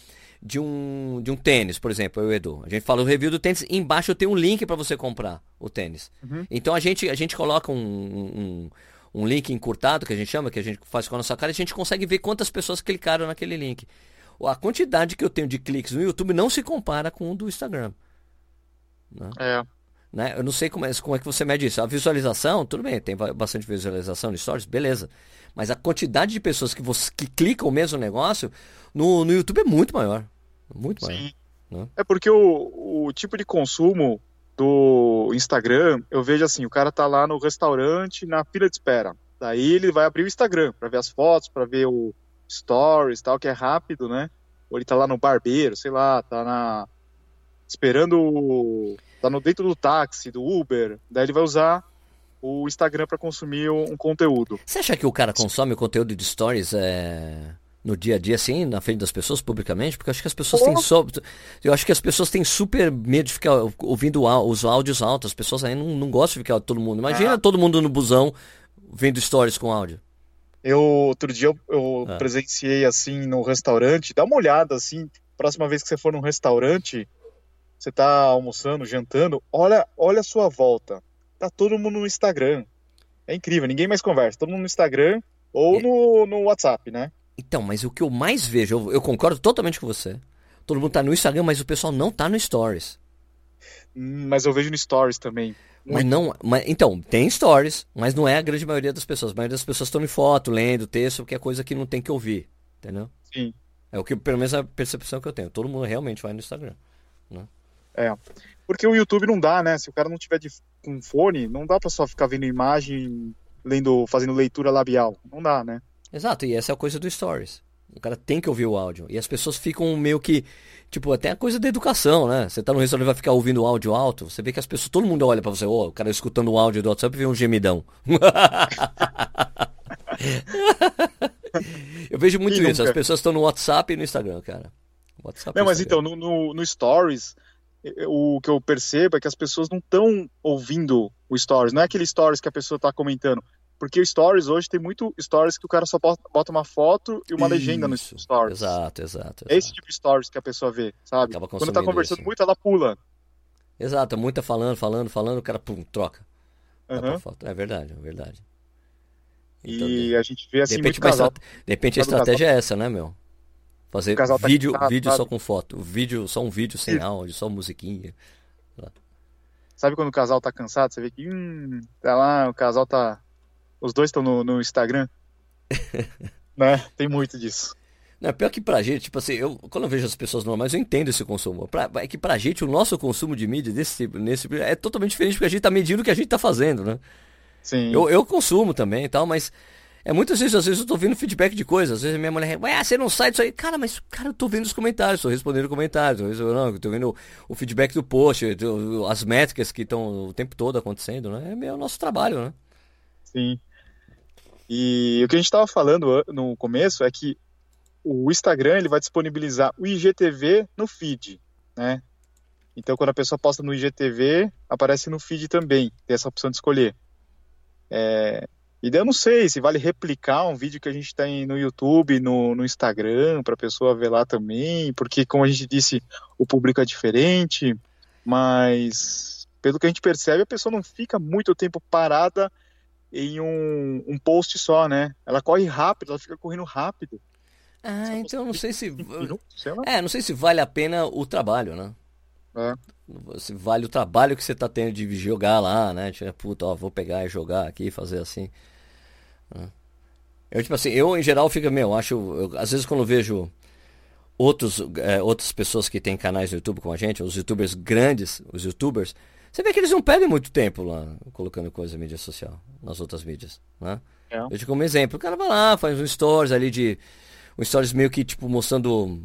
de um, de um tênis, por exemplo, eu e o Edu. A gente fala o review do tênis, embaixo tem um link para você comprar o tênis. Uhum. Então a gente, a gente coloca um, um, um, link encurtado, que a gente chama, que a gente faz com a nossa cara, e a gente consegue ver quantas pessoas clicaram naquele link. A quantidade que eu tenho de cliques no YouTube não se compara com o do Instagram. Né? É. Né? Eu não sei como é, como é que você mede isso. A visualização, tudo bem, tem bastante visualização de stories, beleza. Mas a quantidade de pessoas que, você, que clicam o mesmo negócio no, no YouTube é muito maior. Muito maior. Sim. Né? É porque o, o tipo de consumo do Instagram, eu vejo assim, o cara tá lá no restaurante, na fila de espera. Daí ele vai abrir o Instagram para ver as fotos, para ver o stories, tal, que é rápido, né? Ou ele tá lá no barbeiro, sei lá, tá na esperando tá no dentro do táxi, do Uber, daí ele vai usar o Instagram para consumir um conteúdo. Você acha que o cara consome o conteúdo de stories é no dia a dia, assim, na frente das pessoas, publicamente? Porque eu acho que as pessoas têm so... Eu acho que as pessoas têm super medo de ficar ouvindo os áudios altos. As pessoas aí não, não gostam de ficar todo mundo. Imagina ah. todo mundo no busão vendo stories com áudio. Eu, outro dia, eu, eu ah. presenciei, assim, no restaurante. Dá uma olhada, assim, próxima vez que você for num restaurante, você tá almoçando, jantando, olha, olha a sua volta. Tá todo mundo no Instagram. É incrível, ninguém mais conversa. Todo mundo no Instagram ou é. no, no WhatsApp, né? Então, mas o que eu mais vejo, eu, eu, concordo totalmente com você. Todo mundo tá no Instagram, mas o pessoal não tá no Stories. Mas eu vejo no Stories também. Mas não. Mas, então, tem stories, mas não é a grande maioria das pessoas. A maioria das pessoas estão em foto, lendo texto, que é coisa que não tem que ouvir. Entendeu? Sim. É o que, pelo menos, a percepção que eu tenho. Todo mundo realmente vai no Instagram. Né? É. Porque o YouTube não dá, né? Se o cara não tiver de, com fone, não dá pra só ficar vendo imagem, lendo, fazendo leitura labial. Não dá, né? Exato, e essa é a coisa do Stories. O cara tem que ouvir o áudio. E as pessoas ficam meio que. Tipo, até a coisa da educação, né? Você tá no restaurante e vai ficar ouvindo o áudio alto. Você vê que as pessoas. Todo mundo olha pra você, oh, o cara escutando o áudio do WhatsApp vê um gemidão. Eu vejo muito isso. As pessoas estão no WhatsApp e no Instagram, cara. WhatsApp Não, mas então, no, no, Stories, o que eu percebo é que as pessoas não estão ouvindo o Stories. Não é aquele Stories que a pessoa está comentando. Porque o Stories hoje tem muito Stories que o cara só bota uma foto e uma Isso, legenda no Stories. Exato, exato, exato. É esse tipo de Stories que a pessoa vê, sabe? Quando tá conversando isso. muito, ela pula. Exato, muita falando, falando, falando, o cara pum, troca. Uhum. É verdade, é verdade. Então, e a gente vê assim de repente, casal, de repente a estratégia casal. é essa, né, meu? Fazer tá vídeo, cansado, vídeo só com foto. Vídeo, só um vídeo sem áudio, só musiquinha. Sabe quando o casal tá cansado? Você vê que hum, tá lá, o casal tá os dois estão no, no, Instagram. né? Tem muito disso. Não, pior que pra gente, tipo assim, eu, quando eu vejo as pessoas normais, eu entendo esse consumo. Pra, é que pra gente, o nosso consumo de mídia desse tipo, nesse é totalmente diferente porque a gente tá medindo o que a gente tá fazendo, né? Sim. Eu, eu consumo também e tal, mas é muitas vezes, às vezes eu tô vendo feedback de coisas. Às vezes minha mulher, ué, você não sai disso aí. Cara, mas, cara, eu tô vendo os comentários, tô respondendo comentários. Eu, não, eu tô vendo o feedback do post, as métricas que estão o tempo todo acontecendo, né? É meio nosso trabalho, né? Sim. E o que a gente estava falando no começo é que o Instagram ele vai disponibilizar o IGTV no feed, né? Então, quando a pessoa posta no IGTV, aparece no feed também, tem essa opção de escolher. É... E daí eu não sei se vale replicar um vídeo que a gente tem no YouTube, no, no Instagram, para a pessoa ver lá também, porque, como a gente disse, o público é diferente, mas pelo que a gente percebe, a pessoa não fica muito tempo parada em um, um post só, né? Ela corre rápido, ela fica correndo rápido. Ah, então não sei se. É, não sei se vale a pena o trabalho, né? É. Se vale o trabalho que você tá tendo de jogar lá, né? Tipo, puta, ó, vou pegar e jogar aqui, fazer assim. É. Eu, tipo assim, eu em geral fico, meu, acho. Eu, às vezes quando eu vejo outros, é, outras pessoas que têm canais no YouTube com a gente, os youtubers grandes, os youtubers, você vê que eles não perdem muito tempo lá colocando coisa na mídia social, nas outras mídias, né? É. Eu te como exemplo, o cara vai lá, faz um stories ali de. Um stories meio que tipo mostrando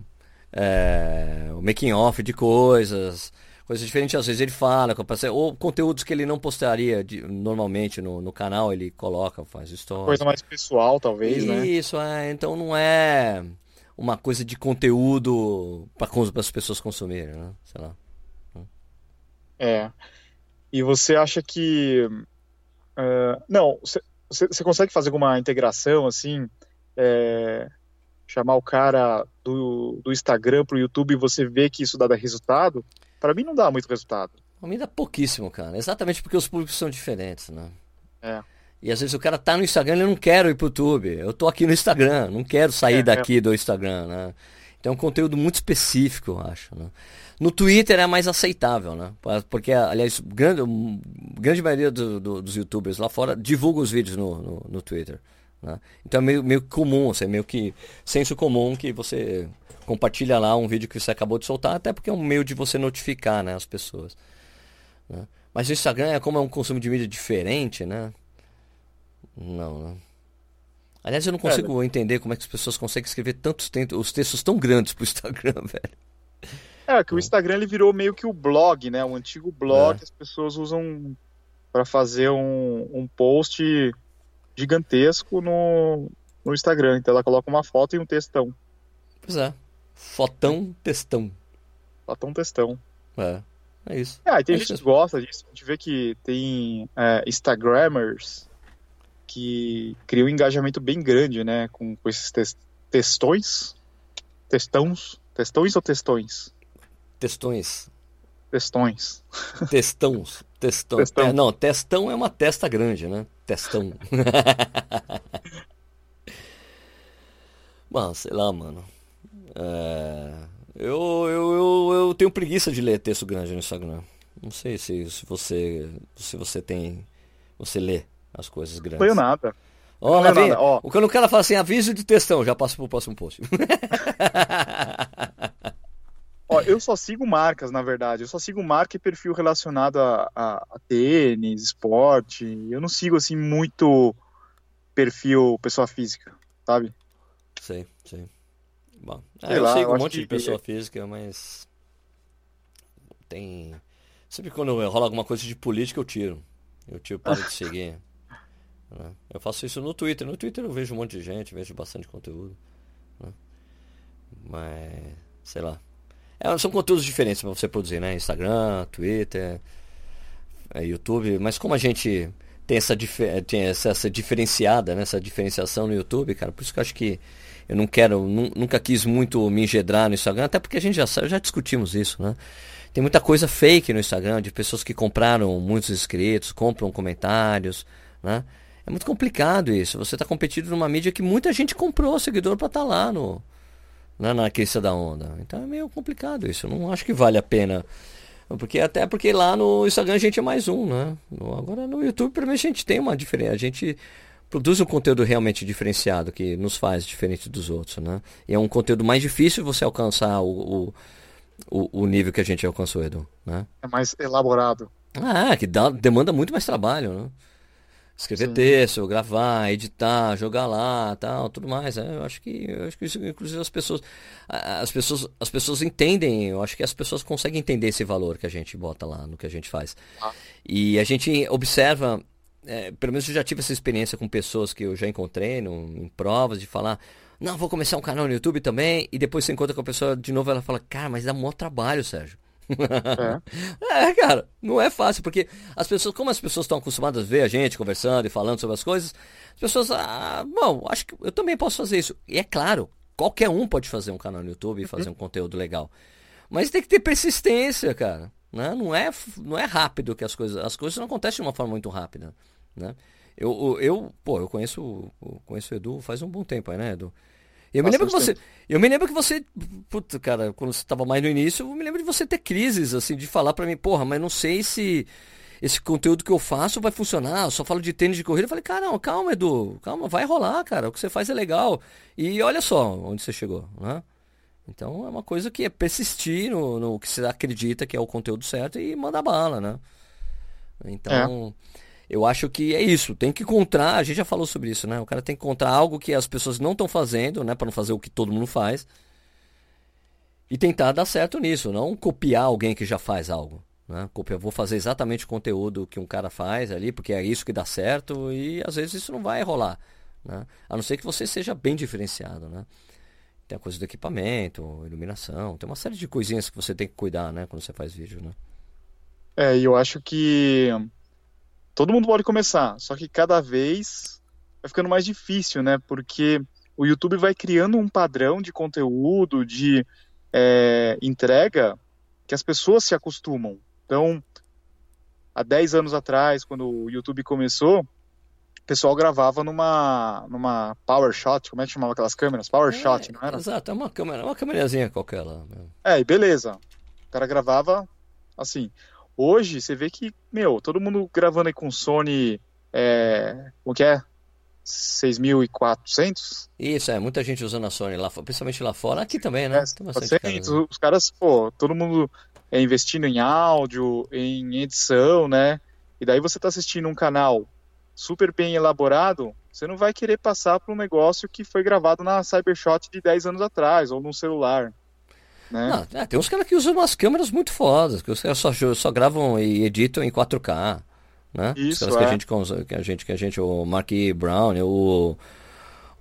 é, o making off de coisas, coisas diferentes, às vezes ele fala, ou conteúdos que ele não postaria de, normalmente no, no canal, ele coloca, faz stories. Coisa mais pessoal, talvez, Isso, né? Isso, é, então não é uma coisa de conteúdo para as pessoas consumirem, né? Sei lá. É. E você acha que. Uh, não, você, consegue fazer alguma integração assim? É, chamar o cara do, do Instagram pro YouTube e você vê que isso dá resultado, para mim não dá muito resultado. Pra mim dá pouquíssimo, cara. Exatamente porque os públicos são diferentes, né? É. E às vezes o cara tá no Instagram e ele não quer ir pro YouTube. Eu tô aqui no Instagram, não quero sair é, daqui é. do Instagram, né? Então é um conteúdo muito específico, eu acho, né? No Twitter é mais aceitável, né? Porque, aliás, grande, grande maioria do, do, dos youtubers lá fora divulga os vídeos no, no, no Twitter. Né? Então é meio, meio comum, assim, é meio que senso comum que você compartilha lá um vídeo que você acabou de soltar, até porque é um meio de você notificar né, as pessoas. Né? Mas o Instagram, é como é um consumo de mídia diferente, né? Não, né? Aliás, eu não consigo é, entender como é que as pessoas conseguem escrever tantos textos, os textos tão grandes pro Instagram, velho. É, que o Instagram ele virou meio que o blog, né? O antigo blog é. que as pessoas usam para fazer um, um post gigantesco no, no Instagram. Então ela coloca uma foto e um textão. Pois é. Fotão, textão. Fotão, textão. É. É isso. É, e tem é gente que gosta disso. A gente vê que tem é, Instagrammers que criam um engajamento bem grande, né? Com, com esses textões. Textões. Textões ou textões? Textões. Testões. Testões. Testão. Testão. É, não, testão é uma testa grande, né? Testão. Bom, sei lá, mano. É... Eu, eu, eu, eu tenho preguiça de ler texto grande no Instagram. Não sei se, se você se você tem. Você lê as coisas grandes. Não tenho nada. Ó, oh, vem. Oh. O quando o cara fala assim, aviso de textão, já passa pro próximo post. Eu só sigo marcas, na verdade. Eu só sigo marca e perfil relacionado a, a, a tênis, esporte. Eu não sigo, assim, muito perfil pessoa física, sabe? Sei, sei. Bom, é, eu lá, sigo eu um monte de pessoa que... física, mas. Tem. Sempre quando rola alguma coisa de política, eu tiro. Eu tiro, paro de seguir. Né? Eu faço isso no Twitter. No Twitter eu vejo um monte de gente, vejo bastante conteúdo. Né? Mas, sei lá. É, são conteúdos diferentes para você produzir, né? Instagram, Twitter, é, YouTube. Mas como a gente tem essa, tem essa, essa diferenciada, né? essa diferenciação no YouTube, cara, por isso que eu acho que eu não quero, nunca quis muito me engedrar no Instagram, até porque a gente já já discutimos isso, né? Tem muita coisa fake no Instagram, de pessoas que compraram muitos inscritos, compram comentários, né? É muito complicado isso. Você está competindo numa mídia que muita gente comprou seguidor para estar tá lá no, né, na crista da onda. Então é meio complicado isso. Eu não acho que vale a pena. Porque até porque lá no Instagram a gente é mais um, né? Agora no YouTube, pelo menos a gente tem uma diferença. A gente produz um conteúdo realmente diferenciado que nos faz diferente dos outros, né? E é um conteúdo mais difícil você alcançar o, o, o nível que a gente alcançou, Edu, né? É mais elaborado. Ah, que dá, demanda muito mais trabalho, né? Escrever Sim. texto, gravar, editar, jogar lá, tal, tudo mais. Né? Eu acho que, eu acho que isso, inclusive as pessoas, as pessoas, as pessoas entendem. Eu acho que as pessoas conseguem entender esse valor que a gente bota lá no que a gente faz. Ah. E a gente observa, é, pelo menos eu já tive essa experiência com pessoas que eu já encontrei no, em provas de falar. Não, vou começar um canal no YouTube também. E depois você encontra com a pessoa de novo, ela fala, cara, mas dá maior trabalho, Sérgio. É. é. cara, não é fácil, porque as pessoas, como as pessoas estão acostumadas a ver a gente conversando e falando sobre as coisas, as pessoas, ah, bom, acho que eu também posso fazer isso. E é claro, qualquer um pode fazer um canal no YouTube e fazer um conteúdo legal. Mas tem que ter persistência, cara. Né? Não, é, não é rápido que as coisas. As coisas não acontecem de uma forma muito rápida. Né? Eu, eu, pô, eu conheço, eu conheço o Edu faz um bom tempo né, Edu? Eu me lembro que você. Eu me lembro que você. Puta, cara, quando você estava mais no início, eu me lembro de você ter crises, assim, de falar para mim, porra, mas não sei se esse conteúdo que eu faço vai funcionar. Eu só falo de tênis de corrida. Eu falei, cara, não, calma, Edu, calma, vai rolar, cara. O que você faz é legal. E olha só onde você chegou, né? Então é uma coisa que é persistir no, no que você acredita que é o conteúdo certo e mandar bala, né? Então. É eu acho que é isso. Tem que encontrar, a gente já falou sobre isso, né? O cara tem que encontrar algo que as pessoas não estão fazendo, né? Para não fazer o que todo mundo faz. E tentar dar certo nisso, não copiar alguém que já faz algo. Né? Copiar, vou fazer exatamente o conteúdo que um cara faz ali, porque é isso que dá certo, e às vezes isso não vai rolar. Né? A não ser que você seja bem diferenciado. Né? Tem a coisa do equipamento, iluminação, tem uma série de coisinhas que você tem que cuidar né? quando você faz vídeo. Né? É, e eu acho que todo mundo pode começar, só que cada vez vai ficando mais difícil, né? Porque o YouTube vai criando um padrão de conteúdo, de é, entrega, que as pessoas se acostumam. Então, há 10 anos atrás, quando o YouTube começou, o pessoal gravava numa, numa Power Shot, como é que chamava aquelas câmeras? Power é, Shot, não era? Exato, é uma câmera, uma câmerazinha qualquer lá. É, e beleza. O cara gravava assim. Hoje, você vê que, meu, todo mundo gravando aí com Sony, é, o que é? 6.400? Isso, é, muita gente usando a Sony lá, principalmente lá fora, aqui também, né? É, bastante cara, né? Os caras, pô, todo mundo é, investindo em áudio, em edição, né? E daí você tá assistindo um canal super bem elaborado, você não vai querer passar para um negócio que foi gravado na Cybershot de 10 anos atrás, ou num celular. Né? Não, é, tem uns caras que usam umas câmeras muito fodas, que os caras só, só gravam e editam em 4K. Né? Isso, os caras é. que a gente, que a gente, que a gente, o Mark. Brown, o,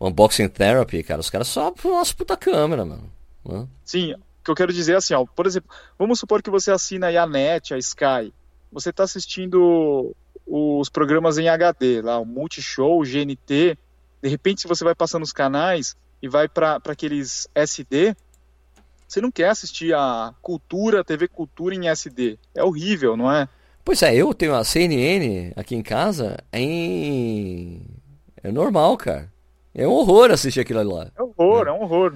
o Unboxing Therapy, cara, os caras só umas puta câmera, mano. Né? Sim, o que eu quero dizer é assim, ó, por exemplo, vamos supor que você assina aí a NET, a Sky, você está assistindo os programas em HD, lá, o Multishow, o GNT. De repente, se você vai passando os canais e vai para aqueles SD, você não quer assistir a Cultura, TV Cultura em SD. É horrível, não é? Pois é, eu tenho a CNN aqui em casa em. É normal, cara. É um horror assistir aquilo lá. É um horror, é, é um horror.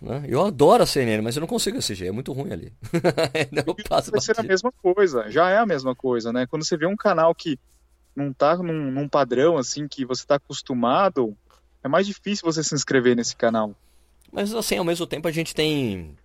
Né? Eu adoro a CNN, mas eu não consigo assistir, é muito ruim ali. não passa vai ser a mesma coisa, já é a mesma coisa, né? Quando você vê um canal que não tá num, num padrão assim que você está acostumado, é mais difícil você se inscrever nesse canal. Mas assim, ao mesmo tempo a gente tem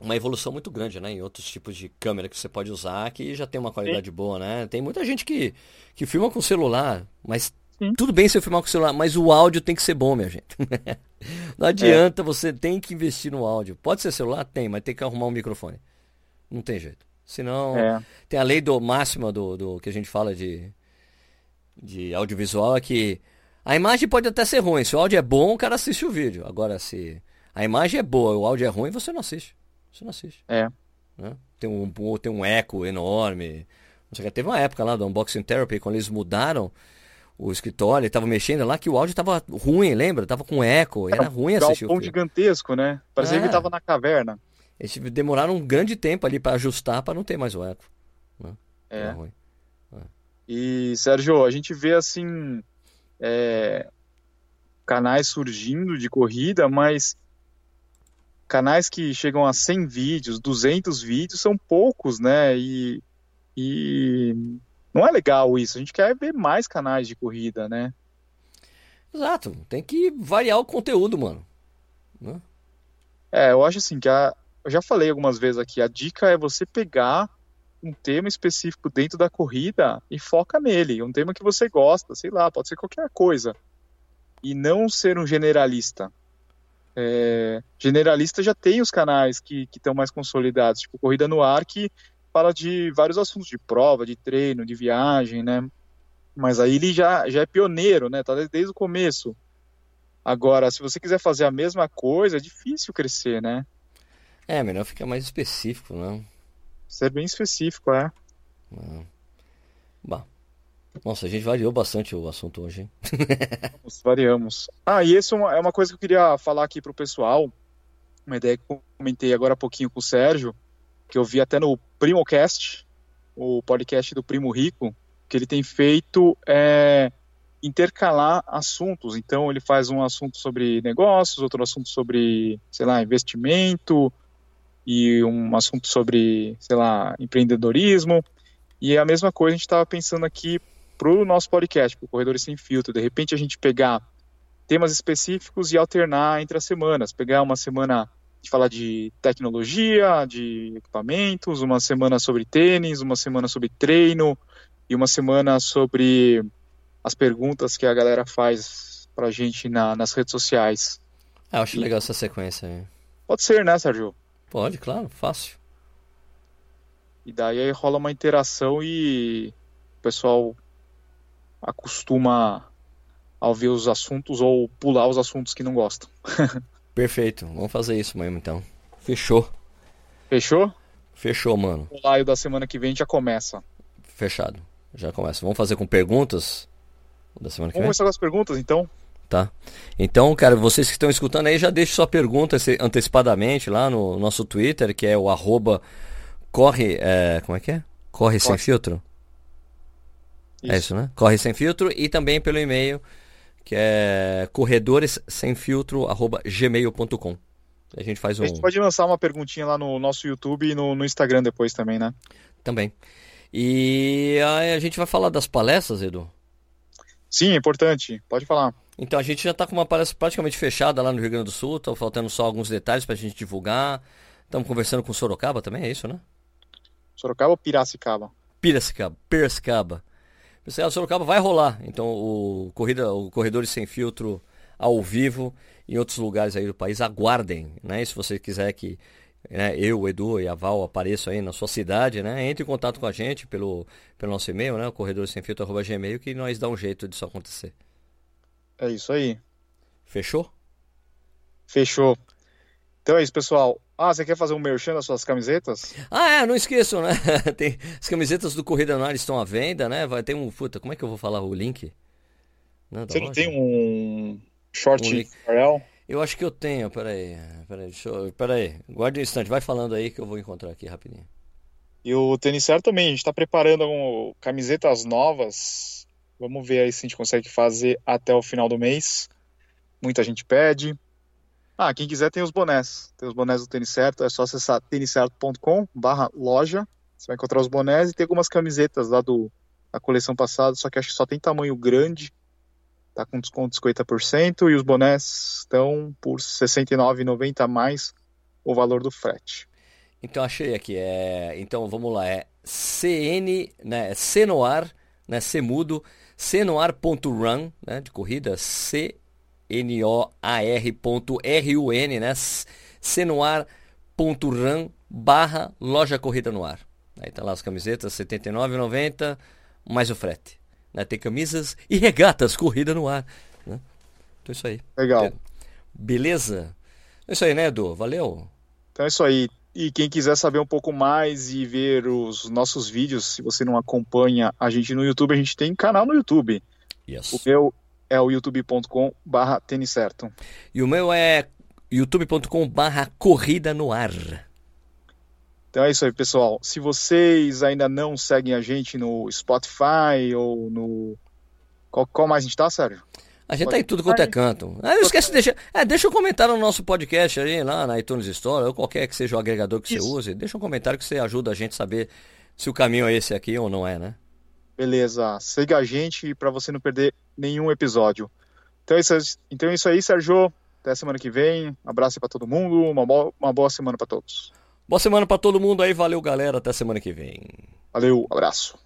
uma evolução muito grande, né? Em outros tipos de câmera que você pode usar que já tem uma qualidade Sim. boa, né? Tem muita gente que, que filma com celular, mas Sim. tudo bem você filmar com celular, mas o áudio tem que ser bom, minha gente. Não adianta, é. você tem que investir no áudio. Pode ser celular? Tem, mas tem que arrumar um microfone. Não tem jeito. Senão, é. tem a lei do máxima do, do que a gente fala de de audiovisual é que a imagem pode até ser ruim. Se o áudio é bom, o cara assiste o vídeo. Agora, se a imagem é boa o áudio é ruim, você não assiste. Você não assiste. É. Né? Tem, um, tem um eco enorme. Teve uma época lá do Unboxing Therapy, quando eles mudaram o escritório, estava mexendo lá, que o áudio estava ruim, lembra? Tava com eco, era, era ruim assistir um o gigantesco, né? Parecia é. que estava na caverna. Eles demoraram um grande tempo ali para ajustar para não ter mais o eco. Né? É. ruim. E, Sérgio, a gente vê assim é, canais surgindo de corrida, mas canais que chegam a 100 vídeos, 200 vídeos são poucos, né? E, e não é legal isso. A gente quer ver mais canais de corrida, né? Exato. Tem que variar o conteúdo, mano. Né? É, eu acho assim que a, eu já falei algumas vezes aqui. A dica é você pegar um tema específico dentro da corrida e foca nele. Um tema que você gosta, sei lá, pode ser qualquer coisa. E não ser um generalista. É, generalista já tem os canais que estão mais consolidados, tipo Corrida no Ar, que fala de vários assuntos, de prova, de treino, de viagem, né? Mas aí ele já, já é pioneiro, né? Tá desde o começo. Agora, se você quiser fazer a mesma coisa, é difícil crescer, né? É, melhor ficar mais específico, né? Ser bem específico, é. Bah. Nossa, a gente variou bastante o assunto hoje, hein? Variamos. Ah, e isso é, é uma coisa que eu queria falar aqui pro pessoal. Uma ideia que eu comentei agora há pouquinho com o Sérgio, que eu vi até no PrimoCast, o podcast do Primo Rico, que ele tem feito é, intercalar assuntos. Então, ele faz um assunto sobre negócios, outro assunto sobre, sei lá, investimento, e um assunto sobre, sei lá, empreendedorismo. E é a mesma coisa a gente estava pensando aqui para o nosso podcast, para o Corredores Sem Filtro. De repente a gente pegar temas específicos e alternar entre as semanas. Pegar uma semana de falar de tecnologia, de equipamentos, uma semana sobre tênis, uma semana sobre treino e uma semana sobre as perguntas que a galera faz para a gente na, nas redes sociais. Ah, eu acho e... legal essa sequência. Pode ser, né, Sérgio? Pode, claro, fácil. E daí aí rola uma interação e o pessoal acostuma a ouvir os assuntos ou pular os assuntos que não gostam. Perfeito, vamos fazer isso mesmo então. Fechou. Fechou? Fechou, mano. O live da semana que vem já começa. Fechado. Já começa. Vamos fazer com perguntas da semana que vem? Vamos começar com as perguntas então? tá? Então, cara, vocês que estão escutando aí, já deixe sua pergunta antecipadamente lá no nosso Twitter, que é o arroba corre, é, como é que é? Corre, corre. sem filtro? É isso. É isso, né? Corre sem filtro e também pelo e-mail que é corredores sem filtro gmail.com. A gente faz um. A gente pode lançar uma perguntinha lá no nosso YouTube e no, no Instagram depois também, né? Também. E a, a gente vai falar das palestras, Edu? Sim, é importante. Pode falar. Então a gente já está com uma palestra praticamente fechada lá no Rio Grande do Sul, estão faltando só alguns detalhes para a gente divulgar. Estamos conversando com Sorocaba também, é isso, né? Sorocaba ou Piracicaba? Piracicaba, Piracicaba. Pessoal, Sorocaba vai rolar. Então o corrida, o corredores sem filtro ao vivo em outros lugares aí do país, aguardem, né? E se você quiser que né, eu, o Edu e a Val apareçam aí na sua cidade, né? Entre em contato com a gente pelo, pelo nosso e-mail, né? Corredores sem filtro@gmail que nós dá um jeito disso acontecer. É isso aí. Fechou? Fechou. Então é isso, pessoal. Ah, você quer fazer um merchan das suas camisetas? Ah, é, não esqueçam, né? Tem, as camisetas do Corrida no Ar estão à venda, né? Vai ter um. Puta, como é que eu vou falar o link? Não, você não tem um short um URL? Eu acho que eu tenho, peraí. Peraí, deixa eu, peraí. Guarde um instante, vai falando aí que eu vou encontrar aqui rapidinho. E o Tênis Certo também, a gente está preparando um, camisetas novas. Vamos ver aí se a gente consegue fazer até o final do mês. Muita gente pede. Ah, quem quiser tem os bonés. Tem os bonés do Tênis Certo, é só acessar têniscerto.com barra loja. Você vai encontrar os bonés e tem algumas camisetas lá do, da coleção passada, só que acho que só tem tamanho grande. Tá com desconto de 50% e os bonés estão por R$ 69,90 a mais o valor do frete. Então achei aqui, é, então vamos lá, é CN, né, C no ar, né, C mudo, cnoar.run, né, de corrida, C N-O-A-R.R-U-N, né? cenoar.ram barra loja corrida no ar. Aí tá lá as camisetas, R$ 79,90, mais o frete. Né? Tem camisas e regatas corrida no ar. Né? Então é isso aí. Legal. Beleza? É isso aí, né, Edu? Valeu. Então é isso aí. E quem quiser saber um pouco mais e ver os nossos vídeos, se você não acompanha a gente no YouTube, a gente tem canal no YouTube. Yes. O meu é o youtube.com barra tênis certo. E o meu é youtube.com barra corrida no ar. Então é isso aí, pessoal. Se vocês ainda não seguem a gente no Spotify ou no... Qual, qual mais a gente tá, Sérgio? A gente Spotify. tá em tudo quanto é canto. Ah, não esquece de deixar. É, deixa um comentário no nosso podcast aí, lá na iTunes Store, ou qualquer que seja o agregador que isso. você use. Deixa um comentário que você ajuda a gente a saber se o caminho é esse aqui ou não é, né? Beleza. Siga a gente para você não perder nenhum episódio. Então é, isso, então é isso aí, Sérgio. Até semana que vem. Um abraço para todo mundo. Uma boa, uma boa semana para todos. Boa semana para todo mundo aí. Valeu, galera. Até semana que vem. Valeu, abraço.